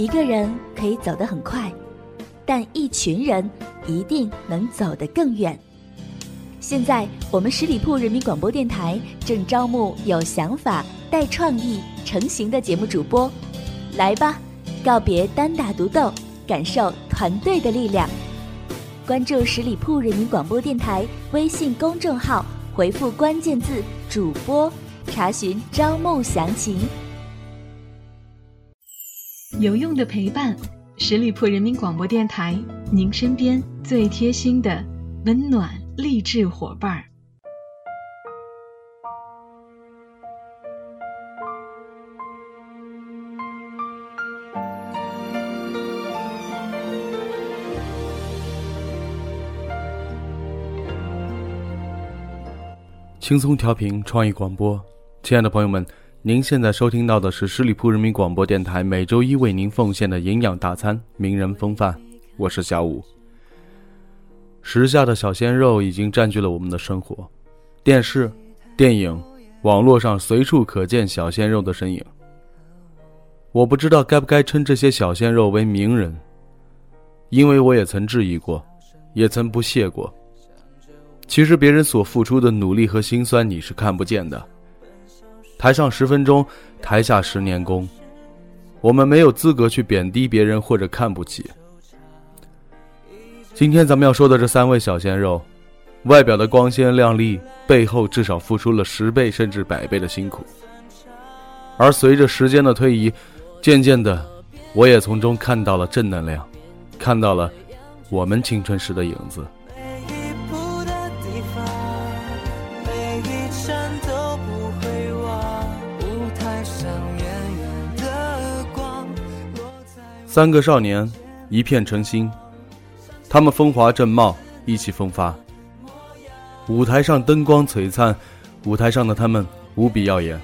一个人可以走得很快，但一群人一定能走得更远。现在，我们十里铺人民广播电台正招募有想法、带创意、成型的节目主播，来吧，告别单打独斗，感受团队的力量。关注十里铺人民广播电台微信公众号，回复关键字“主播”，查询招募详情。有用的陪伴，十里铺人民广播电台，您身边最贴心的温暖。励志伙伴儿，轻松调频创意广播，亲爱的朋友们，您现在收听到的是十里铺人民广播电台每周一为您奉献的营养大餐——名人风范，我是小五。时下的小鲜肉已经占据了我们的生活，电视、电影、网络上随处可见小鲜肉的身影。我不知道该不该称这些小鲜肉为名人，因为我也曾质疑过，也曾不屑过。其实别人所付出的努力和辛酸你是看不见的。台上十分钟，台下十年功，我们没有资格去贬低别人或者看不起。今天咱们要说的这三位小鲜肉，外表的光鲜亮丽，背后至少付出了十倍甚至百倍的辛苦。而随着时间的推移，渐渐的，我也从中看到了正能量，看到了我们青春时的影子。三个少年，一片诚心。他们风华正茂，意气风发。舞台上灯光璀璨，舞台上的他们无比耀眼。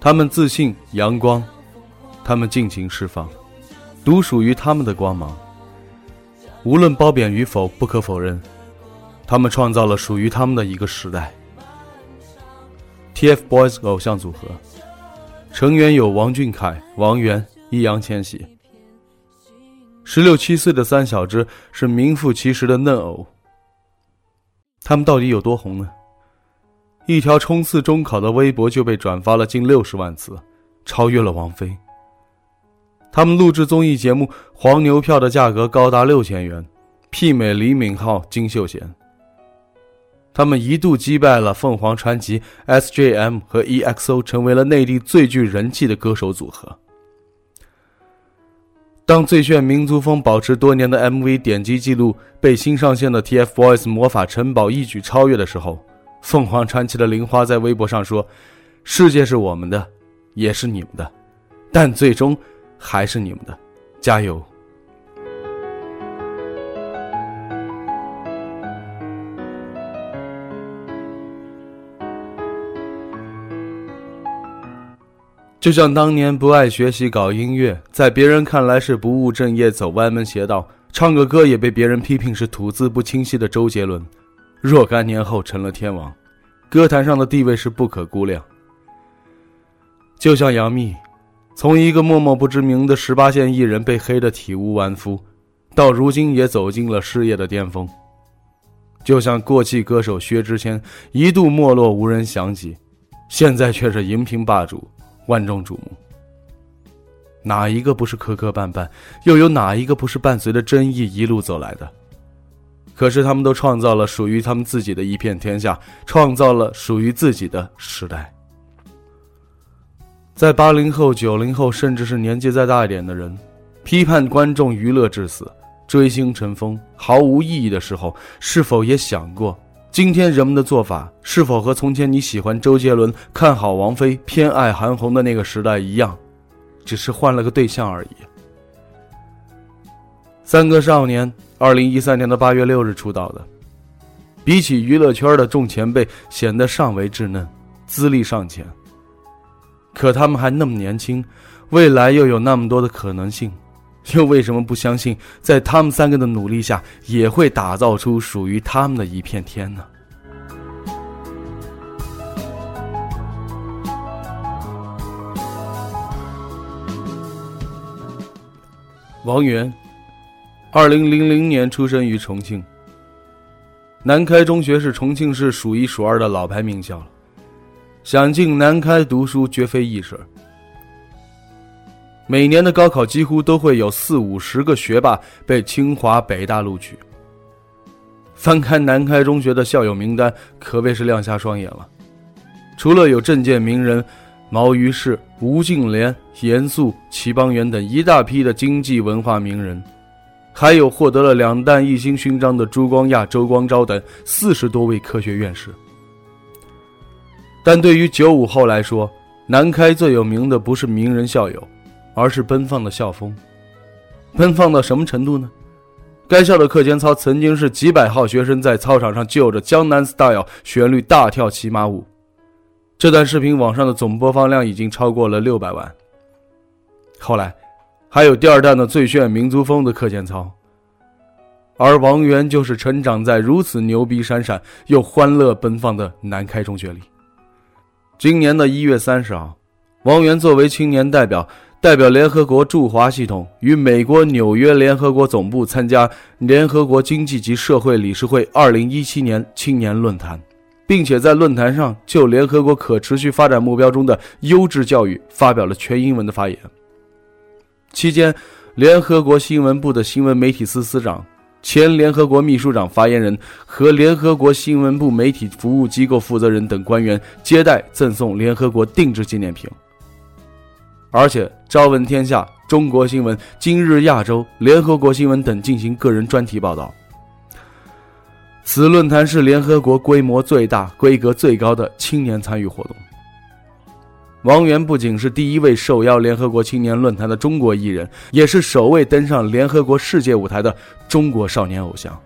他们自信阳光，他们尽情释放，独属于他们的光芒。无论褒贬与否，不可否认，他们创造了属于他们的一个时代。TFBOYS 偶像组合，成员有王俊凯、王源、易烊千玺。十六七岁的三小只是名副其实的嫩偶。他们到底有多红呢？一条冲刺中考的微博就被转发了近六十万次，超越了王菲。他们录制综艺节目，黄牛票的价格高达六千元，媲美李敏镐、金秀贤。他们一度击败了凤凰传奇、SJM 和 EXO，成为了内地最具人气的歌手组合。当最炫民族风保持多年的 MV 点击记录被新上线的 TFBOYS 魔法城堡一举超越的时候，凤凰传奇的玲花在微博上说：“世界是我们的，也是你们的，但最终还是你们的，加油！”就像当年不爱学习搞音乐，在别人看来是不务正业、走歪门邪道，唱个歌也被别人批评是吐字不清晰的周杰伦，若干年后成了天王，歌坛上的地位是不可估量。就像杨幂，从一个默默不知名的十八线艺人被黑得体无完肤，到如今也走进了事业的巅峰。就像过气歌手薛之谦，一度没落无人想起，现在却是荧屏霸主。万众瞩目，哪一个不是磕磕绊绊？又有哪一个不是伴随着争议一路走来的？可是他们都创造了属于他们自己的一片天下，创造了属于自己的时代。在八零后、九零后，甚至是年纪再大一点的人，批判观众娱乐至死、追星成风、毫无意义的时候，是否也想过？今天人们的做法是否和从前你喜欢周杰伦、看好王菲、偏爱韩红的那个时代一样，只是换了个对象而已？三个少年，二零一三年的八月六日出道的，比起娱乐圈的众前辈，显得尚为稚嫩，资历尚浅。可他们还那么年轻，未来又有那么多的可能性。又为什么不相信，在他们三个的努力下，也会打造出属于他们的一片天呢？王源，二零零零年出生于重庆。南开中学是重庆市数一数二的老牌名校了，想进南开读书绝非易事。每年的高考几乎都会有四五十个学霸被清华、北大录取。翻开南开中学的校友名单，可谓是亮瞎双眼了。除了有政界名人毛于轼、吴敬琏、严肃、齐邦媛等一大批的经济文化名人，还有获得了两弹一星勋章的朱光亚、周光召等四十多位科学院士。但对于九五后来说，南开最有名的不是名人校友。而是奔放的校风，奔放到什么程度呢？该校的课间操曾经是几百号学生在操场上就着《江南 Style》旋律大跳骑马舞。这段视频网上的总播放量已经超过了六百万。后来，还有第二弹的最炫民族风的课间操。而王源就是成长在如此牛逼闪闪又欢乐奔放的南开中学里。今年的一月三十号，王源作为青年代表。代表联合国驻华系统与美国纽约联合国总部参加联合国经济及社会理事会2017年青年论坛，并且在论坛上就联合国可持续发展目标中的优质教育发表了全英文的发言。期间，联合国新闻部的新闻媒体司司长、前联合国秘书长发言人和联合国新闻部媒体服务机构负责人等官员接待赠送联合国定制纪念品。而且，朝闻天下、中国新闻、今日亚洲、联合国新闻等进行个人专题报道。此论坛是联合国规模最大、规格最高的青年参与活动。王源不仅是第一位受邀联合国青年论坛的中国艺人，也是首位登上联合国世界舞台的中国少年偶像。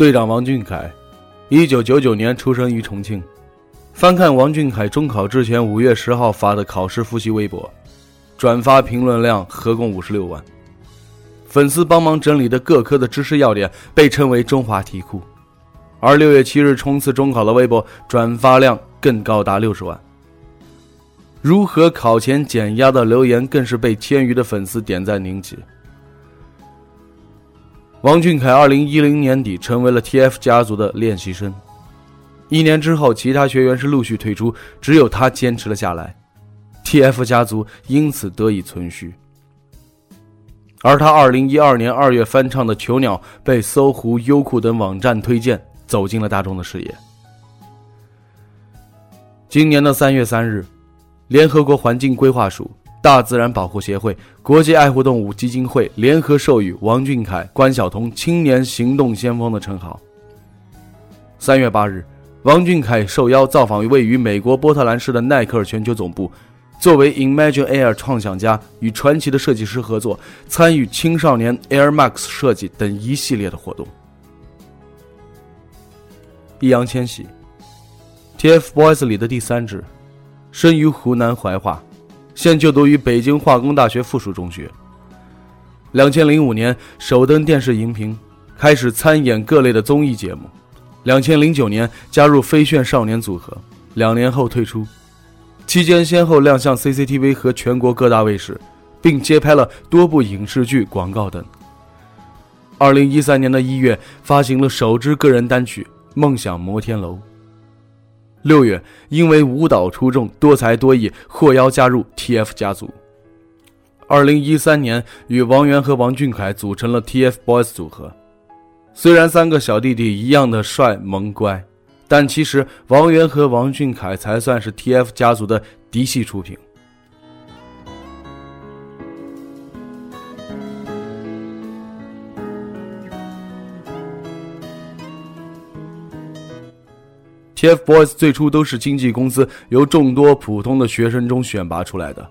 队长王俊凯，一九九九年出生于重庆。翻看王俊凯中考之前五月十号发的考试复习微博，转发评论量合共五十六万。粉丝帮忙整理的各科的知识要点被称为“中华题库”。而六月七日冲刺中考的微博转发量更高达六十万。如何考前减压的留言更是被千余的粉丝点赞凝集。王俊凯二零一零年底成为了 TF 家族的练习生，一年之后，其他学员是陆续退出，只有他坚持了下来，TF 家族因此得以存续。而他二零一二年二月翻唱的《囚鸟》被搜狐、优酷等网站推荐，走进了大众的视野。今年的三月三日，联合国环境规划署。大自然保护协会、国际爱护动物基金会联合授予王俊凯、关晓彤“青年行动先锋”的称号。三月八日，王俊凯受邀造访位于美国波特兰市的耐克全球总部，作为 Imagine Air 创想家，与传奇的设计师合作，参与青少年 Air Max 设计等一系列的活动。易烊千玺，TFBOYS 里的第三只，生于湖南怀化。现就读于北京化工大学附属中学。两千零五年首登电视荧屏，开始参演各类的综艺节目。两千零九年加入飞炫少年组合，两年后退出，期间先后亮相 CCTV 和全国各大卫视，并接拍了多部影视剧、广告等。二零一三年的一月，发行了首支个人单曲《梦想摩天楼》。六月，因为舞蹈出众、多才多艺，获邀加入 TF 家族。二零一三年，与王源和王俊凯组成了 TFBOYS 组合。虽然三个小弟弟一样的帅萌乖，但其实王源和王俊凯才算是 TF 家族的嫡系出品。TFBOYS 最初都是经纪公司由众多普通的学生中选拔出来的，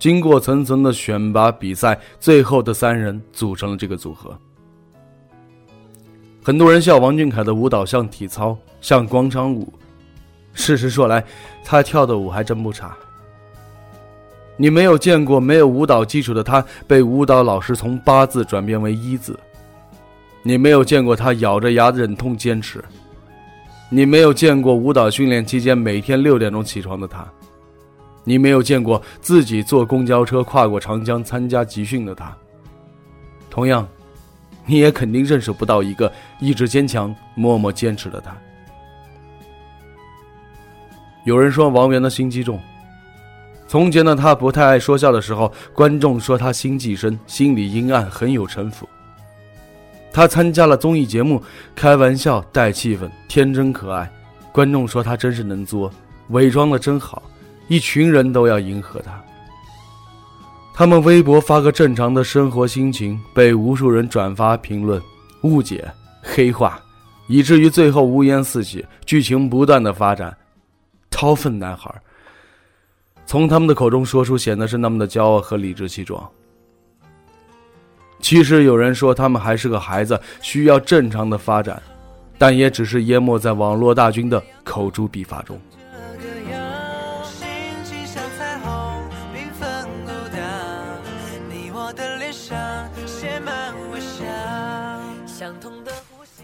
经过层层的选拔比赛，最后的三人组成了这个组合。很多人笑王俊凯的舞蹈像体操，像广场舞。事实说来，他跳的舞还真不差。你没有见过没有舞蹈基础的他被舞蹈老师从八字转变为一字，你没有见过他咬着牙忍痛坚持。你没有见过舞蹈训练期间每天六点钟起床的他，你没有见过自己坐公交车跨过长江参加集训的他。同样，你也肯定认识不到一个意志坚强、默默坚持的他。有人说王源的心机重。从前的他不太爱说笑的时候，观众说他心计深，心里阴暗，很有城府。他参加了综艺节目，开玩笑带气氛，天真可爱，观众说他真是能作，伪装的真好，一群人都要迎合他。他们微博发个正常的生活心情，被无数人转发评论，误解、黑化，以至于最后乌烟四起，剧情不断的发展。掏粪男孩。从他们的口中说出，显得是那么的骄傲和理直气壮。其实有人说他们还是个孩子，需要正常的发展，但也只是淹没在网络大军的口诛笔伐中。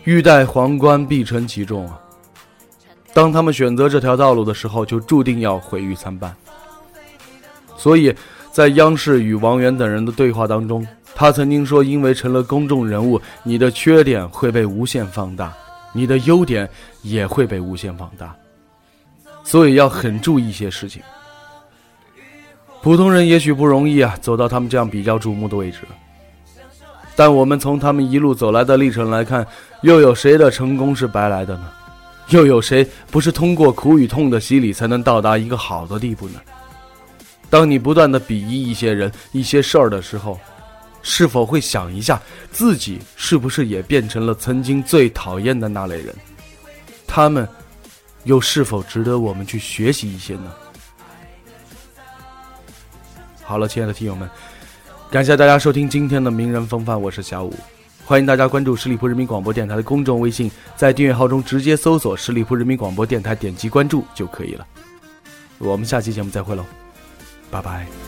欲戴皇冠，必承其重啊！当他们选择这条道路的时候，就注定要毁誉参半。所以，在央视与王源等人的对话当中，他曾经说：“因为成了公众人物，你的缺点会被无限放大，你的优点也会被无限放大，所以要很注意一些事情。”普通人也许不容易啊，走到他们这样比较瞩目的位置。但我们从他们一路走来的历程来看，又有谁的成功是白来的呢？又有谁不是通过苦与痛的洗礼才能到达一个好的地步呢？当你不断的鄙夷一些人、一些事儿的时候，是否会想一下，自己是不是也变成了曾经最讨厌的那类人？他们，又是否值得我们去学习一些呢？好了，亲爱的听友们，感谢大家收听今天的名人风范，我是小五，欢迎大家关注十里铺人民广播电台的公众微信，在订阅号中直接搜索“十里铺人民广播电台”，点击关注就可以了。我们下期节目再会喽。拜拜。